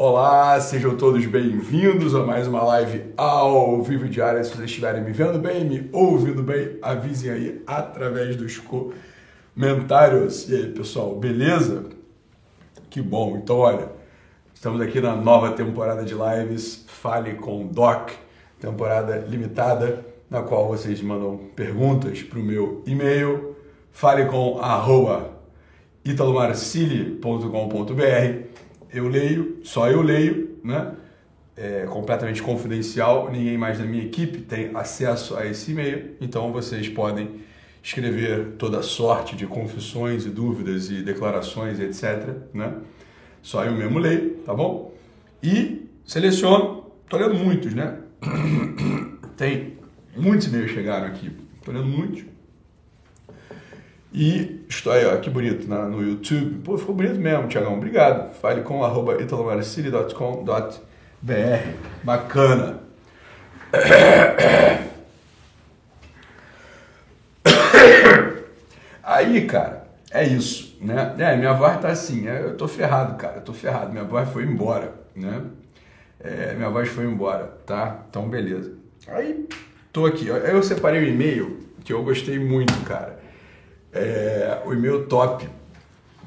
Olá, sejam todos bem-vindos a mais uma live ao vivo diária. Se vocês estiverem me vendo bem, me ouvindo bem, avisem aí através dos comentários. E aí, pessoal, beleza? Que bom. Então, olha, estamos aqui na nova temporada de lives Fale com Doc, temporada limitada, na qual vocês mandam perguntas para o meu e-mail, fale com arroba italomarcili.com.br eu leio, só eu leio, né? É completamente confidencial, ninguém mais da minha equipe tem acesso a esse e-mail, então vocês podem escrever toda sorte de confissões e dúvidas e declarações, etc. Né? Só eu mesmo leio, tá bom? E seleciono, tô lendo muitos, né? Tem muitos e-mails chegaram aqui, tô lendo muitos. E estou aí, ó, que bonito, na, no YouTube. Pô, ficou bonito mesmo, Tiagão. Obrigado. Fale com arroba italomarcili.com.br. Bacana. Aí, cara, é isso, né? É, minha voz tá assim, é, eu tô ferrado, cara, eu tô ferrado. Minha voz foi embora, né? É, minha voz foi embora, tá? Então, beleza. Aí, tô aqui. Eu separei um e-mail que eu gostei muito, cara é, o e-mail top.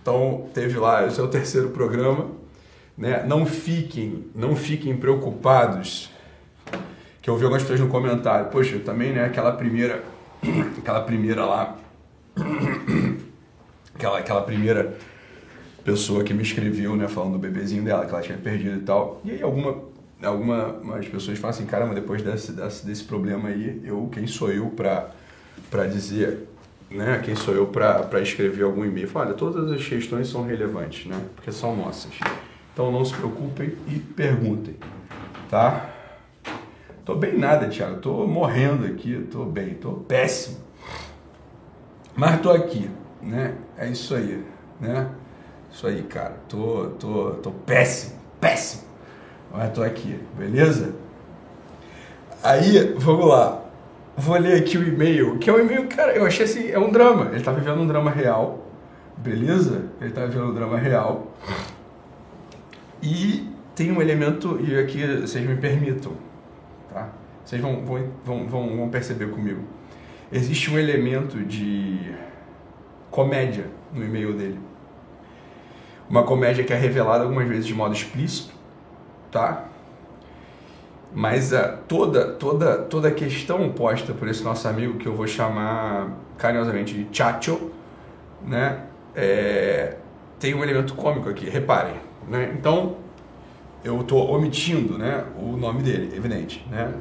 Então teve lá, esse é o terceiro programa. Né? Não fiquem, não fiquem preocupados. Que eu vi algumas pessoas no comentário. Poxa, também, né? Aquela primeira, aquela primeira lá, aquela, aquela primeira pessoa que me escreveu, né? Falando do bebezinho dela, que ela tinha perdido e tal. E aí alguma, algumas pessoas falam assim, caramba, depois desse, desse, desse problema aí, eu, quem sou eu para para dizer né, quem sou eu para escrever algum e-mail? Olha, todas as questões são relevantes, né, porque são nossas. Então não se preocupem e perguntem, tá? Tô bem nada, Thiago. Tô morrendo aqui, tô bem, tô péssimo. Mas tô aqui, né? É isso aí, né? Isso aí, cara. Tô, tô, tô péssimo, péssimo. Mas tô aqui, beleza? Aí, vamos lá vou ler aqui o e-mail, que é um e-mail, cara, eu achei assim, é um drama. Ele tá vivendo um drama real, beleza? Ele tá vivendo um drama real. E tem um elemento, e aqui vocês me permitam, tá? Vocês vão, vão, vão, vão, perceber comigo. Existe um elemento de comédia no e-mail dele. Uma comédia que é revelada algumas vezes de modo explícito, tá? Mas a, toda, toda, toda a questão posta por esse nosso amigo, que eu vou chamar carinhosamente de Chacho, né, é, tem um elemento cômico aqui, reparem. Né? Então, eu estou omitindo né, o nome dele, evidente. Né?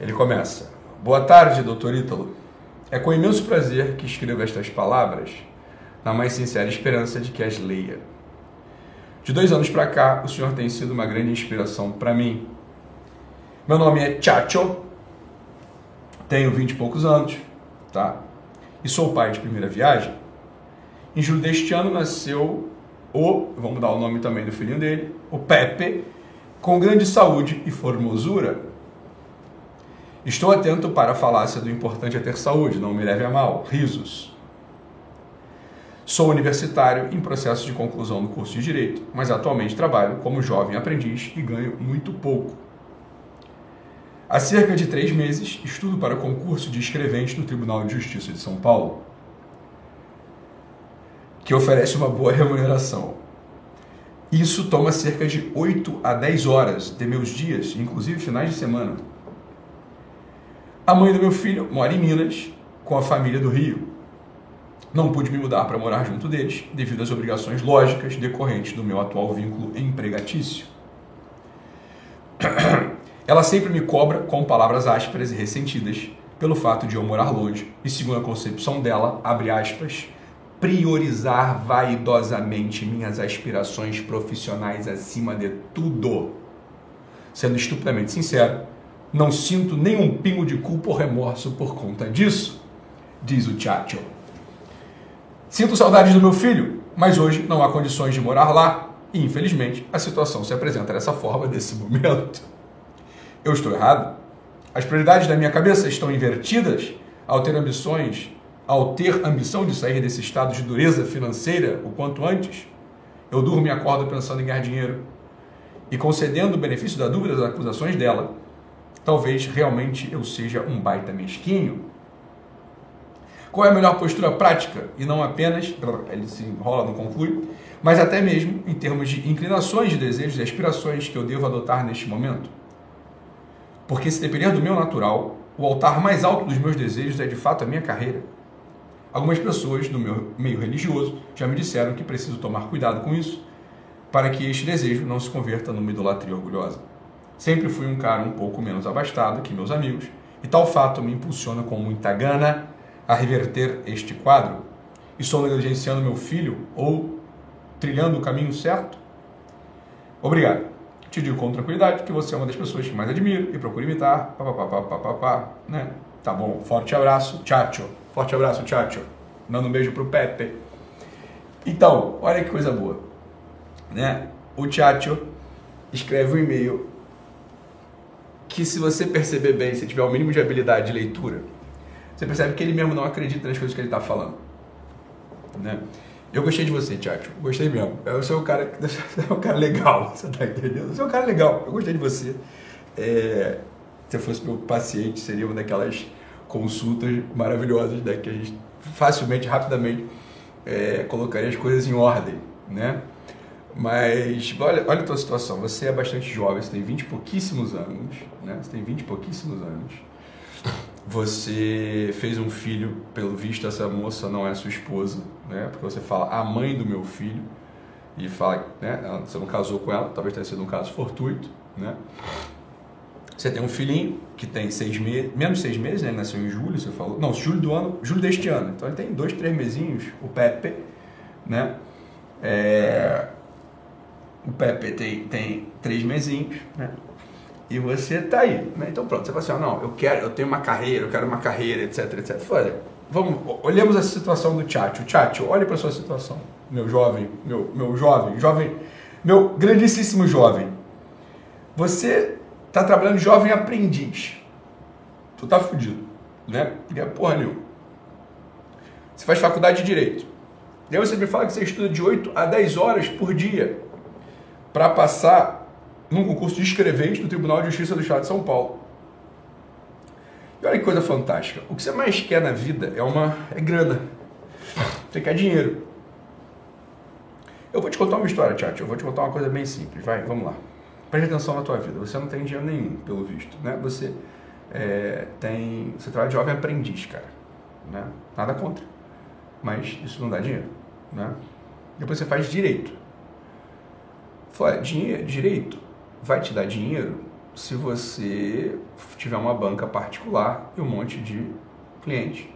Ele começa: Boa tarde, doutor Ítalo. É com imenso prazer que escrevo estas palavras, na mais sincera esperança de que as leia. De dois anos para cá, o senhor tem sido uma grande inspiração para mim meu nome é Chacho, tenho 20 e poucos anos, tá? E sou pai de primeira viagem. Em julho deste ano nasceu o, vamos dar o nome também do filhinho dele, o Pepe, com grande saúde e formosura. Estou atento para a falácia do importante é ter saúde, não me leve a mal. Risos. Sou universitário em processo de conclusão do curso de Direito, mas atualmente trabalho como jovem aprendiz e ganho muito pouco. Há cerca de três meses, estudo para concurso de escrevente no Tribunal de Justiça de São Paulo, que oferece uma boa remuneração. Isso toma cerca de 8 a 10 horas de meus dias, inclusive finais de semana. A mãe do meu filho mora em Minas, com a família do Rio. Não pude me mudar para morar junto deles, devido às obrigações lógicas decorrentes do meu atual vínculo empregatício. Ela sempre me cobra com palavras ásperas e ressentidas pelo fato de eu morar longe e, segundo a concepção dela, abre aspas, priorizar vaidosamente minhas aspirações profissionais acima de tudo. Sendo estupidamente sincero, não sinto nenhum pingo de culpa ou remorso por conta disso, diz o Chacho. Sinto saudades do meu filho, mas hoje não há condições de morar lá e, infelizmente, a situação se apresenta dessa forma nesse momento. Eu estou errado? As prioridades da minha cabeça estão invertidas ao ter ambições, ao ter ambição de sair desse estado de dureza financeira o quanto antes? Eu durmo e acordo pensando em ganhar dinheiro. e concedendo o benefício da dúvida das acusações dela, talvez realmente eu seja um baita mesquinho. Qual é a melhor postura prática? E não apenas, ele se enrola, não conclui, mas até mesmo em termos de inclinações, de desejos e aspirações que eu devo adotar neste momento? Porque se depender do meu natural, o altar mais alto dos meus desejos é de fato a minha carreira. Algumas pessoas do meu meio religioso já me disseram que preciso tomar cuidado com isso, para que este desejo não se converta numa idolatria orgulhosa. Sempre fui um cara um pouco menos abastado que meus amigos, e tal fato me impulsiona com muita gana a reverter este quadro. Estou negligenciando meu filho ou trilhando o caminho certo? Obrigado. Te digo com tranquilidade que você é uma das pessoas que mais admiro e procuro imitar. Pá, pá, pá, pá, pá, pá, né? Tá bom. Forte abraço, Tchatcho. Forte abraço, Tchatcho. Manda um beijo pro Pepe. Então, olha que coisa boa. Né? O Tchatcho escreve um e-mail que se você perceber bem, se tiver o mínimo de habilidade de leitura, você percebe que ele mesmo não acredita nas coisas que ele está falando. Né? Eu gostei de você, Tiago. Gostei mesmo. Você é um cara, é um cara legal, você tá entendendo? Você é um cara legal. Eu gostei de você. É, se eu fosse meu paciente, seria uma daquelas consultas maravilhosas né, que a gente facilmente, rapidamente é, colocaria as coisas em ordem, né? Mas olha, olha a tua situação. Você é bastante jovem, você tem 20 e pouquíssimos anos, né? Você tem 20 e pouquíssimos anos. Você fez um filho, pelo visto essa moça não é sua esposa, né? Porque você fala a mãe do meu filho e fala, né? Você não casou com ela, talvez tenha sido um caso fortuito, né? Você tem um filhinho que tem seis meses, menos seis meses, né? Ele nasceu em julho, você falou. Não, julho do ano, julho deste ano. Então ele tem dois, três mesinhos, o Pepe, né? É... O Pepe tem, tem três mesinhos, né? E você tá aí, né? Então pronto, você fala assim, oh, não, eu quero, eu tenho uma carreira, eu quero uma carreira, etc, etc. Olha, vamos, olhemos a situação do Tchatcho. Tchatcho, olhe para sua situação, meu jovem, meu, meu jovem, jovem, meu grandíssimo jovem. Você tá trabalhando jovem aprendiz. Tu tá fudido, né? Não é porra nenhuma. Você faz faculdade de Direito. E aí você me fala que você estuda de 8 a 10 horas por dia para passar num concurso de escrevente do Tribunal de Justiça do Estado de São Paulo. E olha que coisa fantástica. O que você mais quer na vida é uma é grana. Você quer dinheiro. Eu vou te contar uma história, Tchat. Eu vou te contar uma coisa bem simples. Vai, vamos lá. Preste atenção na tua vida. Você não tem dinheiro nenhum, pelo visto. Né? Você é, tem. Você trabalha de jovem aprendiz, cara. Né? Nada contra. Mas isso não dá dinheiro. Né? Depois você faz direito. Fala, dinheiro, direito vai te dar dinheiro se você tiver uma banca particular e um monte de clientes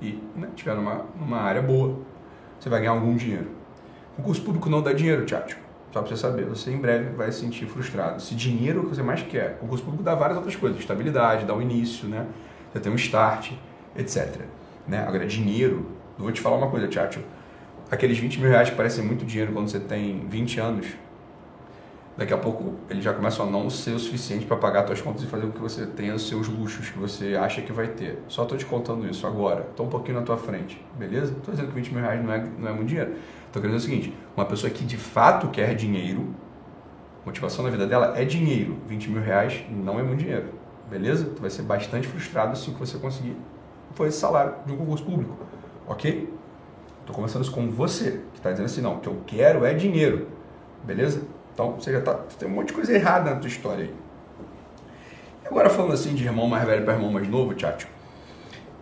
e né, tiver numa, numa área boa, você vai ganhar algum dinheiro. O concurso público não dá dinheiro, Tchatcho. Só para você saber, você em breve vai se sentir frustrado. Se dinheiro é o que você mais quer, o concurso público dá várias outras coisas, estabilidade, dá o um início, né? Você tem um start, etc. Né? Agora, dinheiro, eu vou te falar uma coisa, Tchatcho. Aqueles 20 mil reais que parecem muito dinheiro quando você tem 20 anos, daqui a pouco ele já começa a não ser o suficiente para pagar suas contas e fazer com que você tenha os seus luxos que você acha que vai ter. Só estou te contando isso agora. Estou um pouquinho na tua frente, beleza? Estou dizendo que 20 mil reais não é, não é muito dinheiro. Estou querendo dizer o seguinte, uma pessoa que de fato quer dinheiro, motivação na vida dela é dinheiro. 20 mil reais não é muito dinheiro, beleza? Tu vai ser bastante frustrado se o que você conseguir for esse salário de um concurso público, ok? Estou começando isso com você, que está dizendo assim, não, o que eu quero é dinheiro, beleza? Então você já tá, tem um monte de coisa errada na tua história aí. Agora falando assim de irmão mais velho para irmão mais novo, Tchatcho,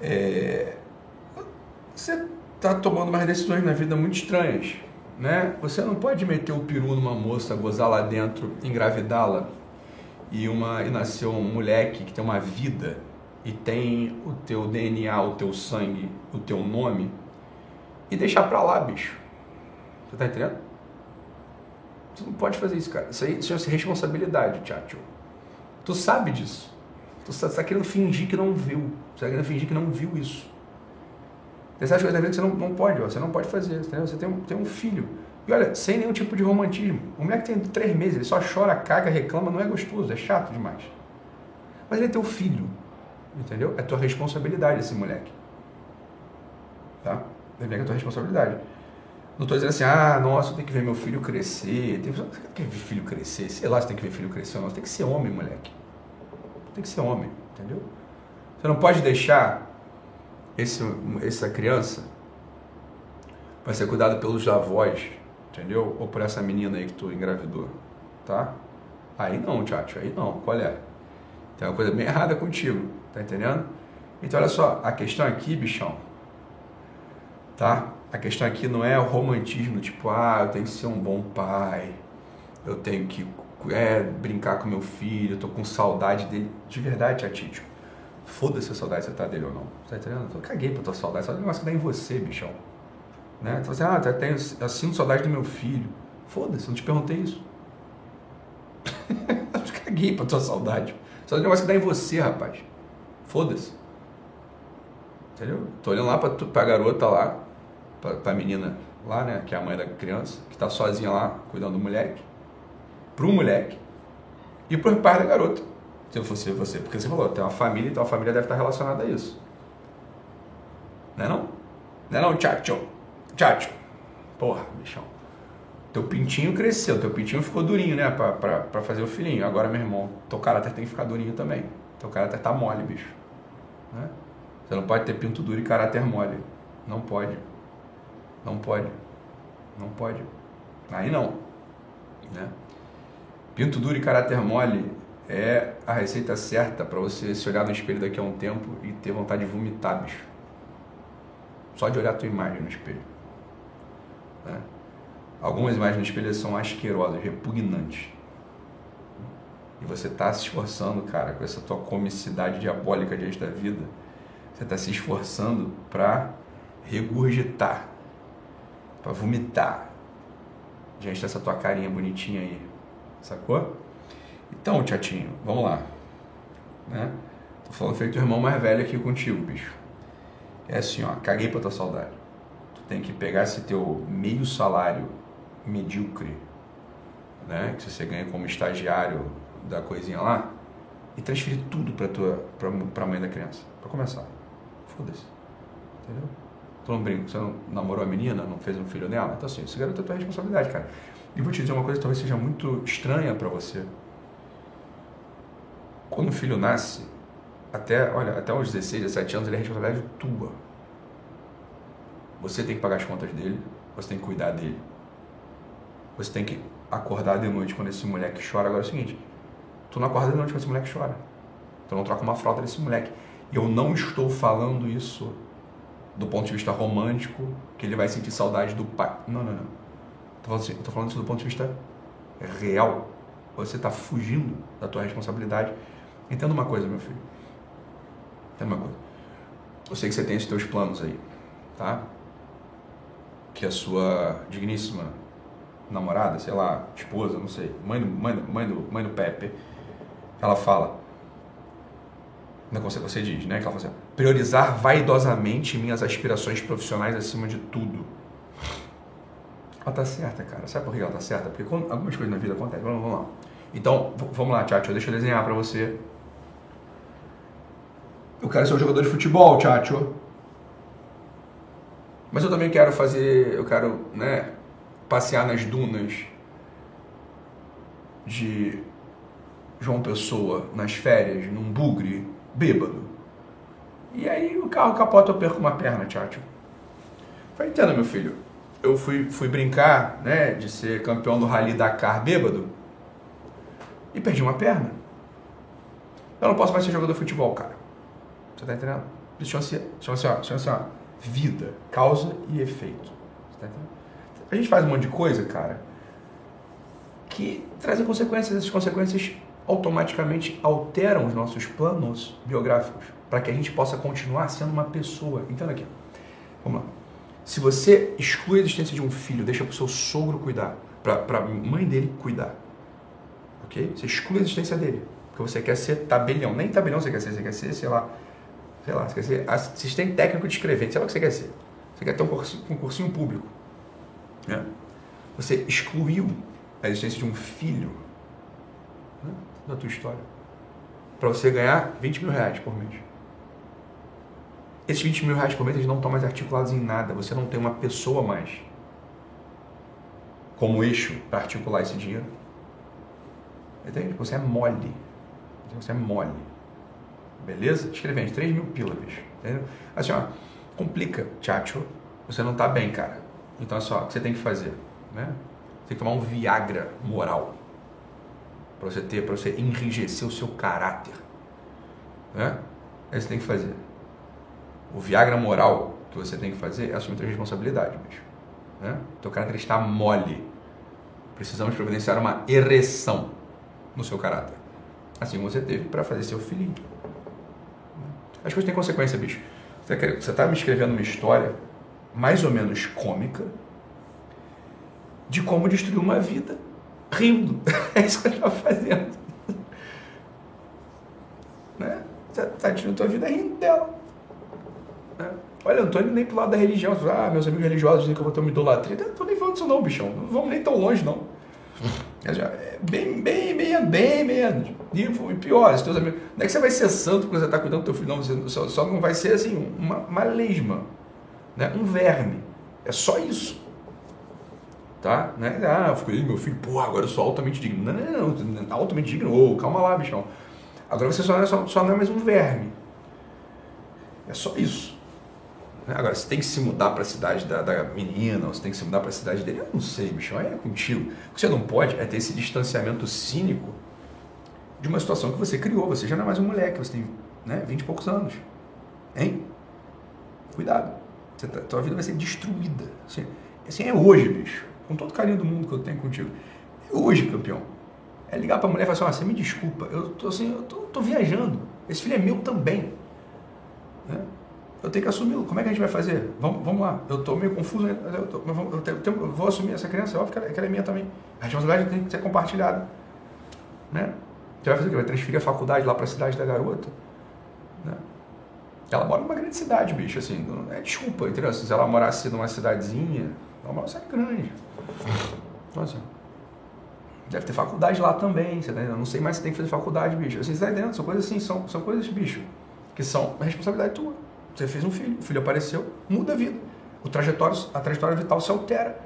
é, você está tomando umas decisões na vida muito estranhas. Né? Você não pode meter o peru numa moça, gozar lá dentro, engravidá-la e, uma, e nasceu um moleque que tem uma vida e tem o teu DNA, o teu sangue, o teu nome e deixar pra lá, bicho. Você tá entendendo? Tu não pode fazer isso, cara. Isso aí chama-se responsabilidade, Tchatcho. Tu sabe disso. Tu está tá querendo fingir que não viu. Você está querendo fingir que não viu isso. Essas coisas na vida que você não, não pode, ó, você não pode fazer. Entendeu? Você tem um, tem um filho. E olha, sem nenhum tipo de romantismo. O moleque tem três meses, ele só chora, caga, reclama, não é gostoso, é chato demais. Mas ele é teu filho. Entendeu? É tua responsabilidade esse moleque. Tá? Ele é tua responsabilidade. Não estou dizendo assim, ah, nossa, tenho que ver meu filho crescer. Tem... Você quer ver filho crescer? Sei lá se tem que ver filho crescer ou não. Você tem que ser homem, moleque. Tem que ser homem, entendeu? Você não pode deixar esse, essa criança vai ser cuidada pelos avós, entendeu? Ou por essa menina aí que tu engravidou, tá? Aí não, Tchatcho, aí não, qual é? Tem uma coisa bem errada contigo, tá entendendo? Então olha só, a questão aqui, bichão, tá? A questão aqui não é o romantismo, tipo, ah, eu tenho que ser um bom pai, eu tenho que é, brincar com meu filho, eu tô com saudade dele. De verdade, Tchatcho, foda-se a saudade se você tá dele ou não, tá entendendo? Eu caguei pra tua saudade, só é um negócio que dá em você, bichão. Né? Tu fala assim, ah, eu, tenho, eu sinto saudade do meu filho. Foda-se, não te perguntei isso. eu caguei pra tua saudade. Só o negócio que dá em você, rapaz. Foda-se. Entendeu? Tô olhando lá pra, pra garota lá, pra, pra menina lá, né, que é a mãe da criança, que tá sozinha lá, cuidando do moleque. Pro moleque. E pro pai da garota. Se eu fosse você. Porque você falou, tem uma família, então a família deve estar relacionada a isso. Não é não? Não é não, tchacho? Tchatcho, porra, bichão. Teu pintinho cresceu, teu pintinho ficou durinho, né? Pra, pra, pra fazer o filhinho. Agora, meu irmão, teu caráter tem que ficar durinho também. Teu caráter tá mole, bicho. Né? Você não pode ter pinto duro e caráter mole. Não pode. Não pode. Não pode. Aí não. Né? Pinto duro e caráter mole é a receita certa para você se olhar no espelho daqui a um tempo e ter vontade de vomitar, bicho. Só de olhar a tua imagem no espelho. Né? Algumas imagens no espelho são asquerosas, repugnantes. E você está se esforçando, cara, com essa tua comicidade diabólica diante da vida. Você está se esforçando para regurgitar, para vomitar diante dessa tua carinha bonitinha aí. Sacou? Então, Tiatinho, vamos lá. Né? Tô falando feito o irmão mais velho aqui contigo, bicho. É assim, ó, caguei pra tua saudade tem que pegar esse teu meio salário medíocre, né, que você ganha como estagiário da coisinha lá, e transferir tudo para tua para a mãe da criança, para começar. Foda-se. Entendeu? Tu não brinca, você não namorou a menina, não fez um filho nela, então assim, isso garanta a tua responsabilidade, cara. E vou te dizer uma coisa que talvez seja muito estranha para você. Quando o filho nasce, até, olha, até os 16, 17 anos, ele é responsabilidade tua você tem que pagar as contas dele, você tem que cuidar dele. Você tem que acordar de noite quando esse moleque chora. Agora é o seguinte, tu não acorda de noite quando esse moleque chora. Tu não troca uma fralda desse moleque. Eu não estou falando isso do ponto de vista romântico, que ele vai sentir saudade do pai. Não, não, não. Tô falando assim, tô falando isso do ponto de vista real. Você está fugindo da tua responsabilidade. Entenda uma coisa, meu filho. Entenda uma coisa. Eu sei que você tem os teus planos aí, tá? que a sua digníssima namorada, sei lá, esposa, não sei, mãe do, mãe, mãe do, mãe do Pepe, ela fala, você, você diz, né? Que ela fala assim, priorizar vaidosamente minhas aspirações profissionais acima de tudo. Ela tá certa, cara. Sabe por que ela tá certa? Porque algumas coisas na vida acontecem. Vamos, vamos lá. Então, vamos lá, Tchatcho. Deixa eu desenhar para você. Eu quero ser um jogador de futebol, Tchatcho. Mas eu também quero fazer, eu quero, né, passear nas dunas de João Pessoa nas férias, num bugre, bêbado. E aí o carro capota, eu perco uma perna, tchatcho. Falei, entenda, meu filho, eu fui, fui brincar, né, de ser campeão do Rally Dakar bêbado e perdi uma perna. Eu não posso mais ser jogador de futebol, cara. Você tá entendendo? Isso chama-se, chama-se, chama-se, vida, causa e efeito. Tá a gente faz um monte de coisa, cara, que trazem consequências. Essas consequências automaticamente alteram os nossos planos biográficos para que a gente possa continuar sendo uma pessoa. Entenda aqui. Vamos lá. Se você exclui a existência de um filho, deixa para o seu sogro cuidar, para a mãe dele cuidar, ok? Você exclui a existência dele, porque você quer ser tabelião. Nem tabelião você quer ser, você quer ser, sei lá, sei lá, você quer ser assistente técnico de escrever, sei lá o que você quer ser. Você quer ter um cursinho, um cursinho público. Né? Você excluiu a existência de um filho da tua história para você ganhar 20 mil reais por mês. Esses 20 mil reais por mês eles não estão mais articulados em nada. Você não tem uma pessoa mais. como eixo para articular esse dinheiro. Entende? Você é mole. Você é mole. Beleza? Escrevendo 3 mil bicho. Entendeu? Assim, ó, complica, tchatcho. Você não tá bem, cara. Então, só, o que você tem que fazer? Né? Você tem que tomar um Viagra moral. Para você ter, para você enrijecer o seu caráter. Né? É isso que tem que fazer. O Viagra moral que você tem que fazer é assumir a responsabilidade, bicho. Né? Teu caráter está mole. Precisamos providenciar uma ereção no seu caráter. Assim você teve para fazer seu filhinho. As coisas têm consequência, bicho. Você está me escrevendo uma história mais ou menos cômica de como destruir uma vida rindo. É isso que você está fazendo. Né? Você está tirando a tua vida rindo dela. Né? Olha, eu não indo nem pro lado da religião. Ah, meus amigos religiosos dizem que eu vou ter uma idolatria. Eu não estou nem falando disso não, bichão. Não vamos nem tão longe, não. É bem, bem, bem, bem menos. E pior, os teus amigos. Não é que você vai ser santo quando você está cuidando do teu filho, não. Você só não vai ser assim, uma, uma lesma, né? um verme. É só isso. Tá? Né? Ah, eu fiquei, meu filho, pô, agora eu sou altamente digno. Não, não, não, altamente digno. Ô, calma lá, bichão. Agora você só não, é, só, só não é mais um verme. É só isso. Né? Agora, você tem que se mudar para a cidade da, da menina, ou você tem que se mudar para a cidade dele. Eu não sei, bichão, é contigo. O que você não pode é ter esse distanciamento cínico de uma situação que você criou. Você já não é mais um moleque, você tem né, 20 e poucos anos. Hein? Cuidado. Você tá, tua vida vai ser destruída. Assim, assim é hoje, bicho. Com todo o carinho do mundo que eu tenho contigo. Hoje, campeão. É ligar pra mulher e falar assim, ah, você me desculpa, eu tô assim, eu tô, tô viajando. Esse filho é meu também. Né? Eu tenho que assumi-lo. Como é que a gente vai fazer? Vamos, vamos lá. Eu estou meio confuso, eu, tô, eu, tenho, eu, vou assumir essa criança, é óbvio que ela, que ela é minha também. A responsabilidade tem que ser compartilhada. Né? Você vai fazer o quê? Vai transferir a faculdade lá para a cidade da garota? Né? Ela mora numa grande cidade, bicho, assim, não é desculpa, entendeu? Se ela morasse numa cidadezinha, mora numa cidade grande. Assim, deve ter faculdade lá também, você tá Eu não sei mais se tem que fazer faculdade, bicho. Assim, você tá entendendo? São coisas assim, são, são coisas, bicho, que são responsabilidade tua. Você fez um filho, o filho apareceu, muda a vida. O trajetório, a trajetória vital se altera.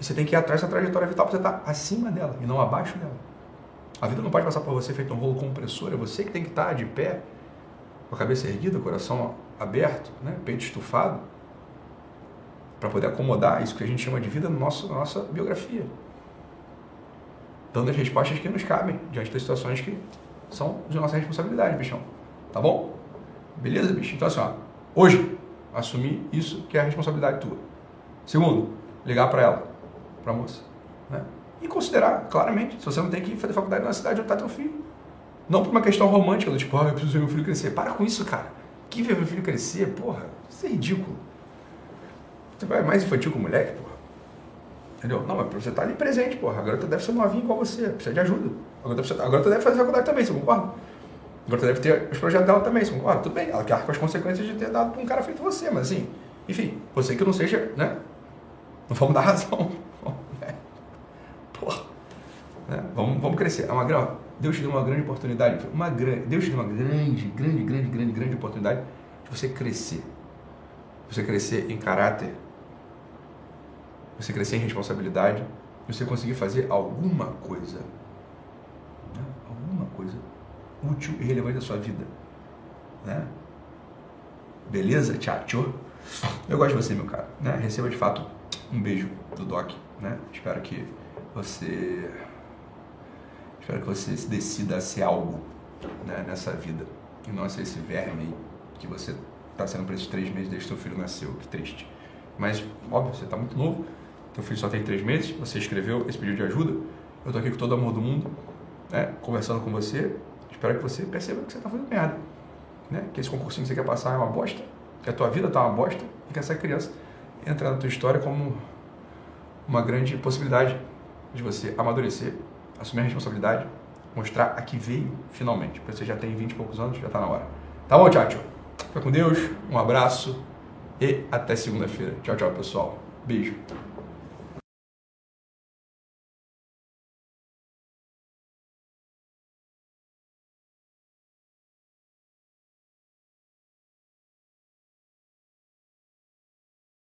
E você tem que ir atrás da trajetória vital para você estar acima dela e não abaixo dela. A vida não pode passar por você feito um rolo compressor, é você que tem que estar de pé, com a cabeça erguida, coração aberto, né? peito estufado, para poder acomodar isso que a gente chama de vida no nosso, na nossa biografia. Dando as respostas que nos cabem diante das situações que são de nossa responsabilidade, bichão. Tá bom? Beleza, bicho? Então, assim, ó, hoje, assumir isso que é a responsabilidade tua. Segundo, ligar para ela, para a moça. Né? e considerar, claramente, se você não tem que fazer faculdade na cidade onde está teu filho. Não por uma questão romântica, do tipo, ah, eu preciso ver meu filho crescer. Para com isso, cara. Que ver meu filho crescer, porra, isso é ridículo. Você vai mais infantil com o moleque, porra. Entendeu? Não, mas você tá ali presente, porra. A garota deve ser novinha igual você, precisa de ajuda. A garota, a garota deve fazer faculdade também, você concorda? A garota deve ter os projetos dela também, você concorda? Tudo bem, ela quer com as consequências de ter dado para um cara feito você, mas assim, enfim, você que não seja, né? Não vamos dar razão. Porra. Né? Vamos, vamos crescer. É uma, Deus te deu uma grande oportunidade. Uma grande, Deus te deu uma grande, grande, grande, grande, grande oportunidade de você crescer. Você crescer em caráter. Você crescer em responsabilidade. Você conseguir fazer alguma coisa. Né? Alguma coisa útil e relevante da sua vida. Né? Beleza? Tchau. Eu gosto de você, meu cara. Né? Receba de fato um beijo do Doc. Né? Espero que você. Espero que você se decida a ser algo né, nessa vida. E não ser esse verme que você está sendo por esses três meses desde que seu filho nasceu. Que triste. Mas, óbvio, você está muito novo. Teu filho só tem três meses. Você escreveu esse pedido de ajuda. Eu estou aqui com todo o amor do mundo, né, conversando com você. Espero que você perceba que você está fazendo merda. Né? Que esse concursinho que você quer passar é uma bosta. Que a tua vida está uma bosta. E que essa criança entra na tua história como uma grande possibilidade de você amadurecer, assumir a responsabilidade, mostrar a que veio finalmente. Porque você já tem 20 e poucos anos, já está na hora. Tá bom, tchau, tchau. Fica com Deus, um abraço e até segunda-feira. Tchau, tchau, pessoal. Beijo.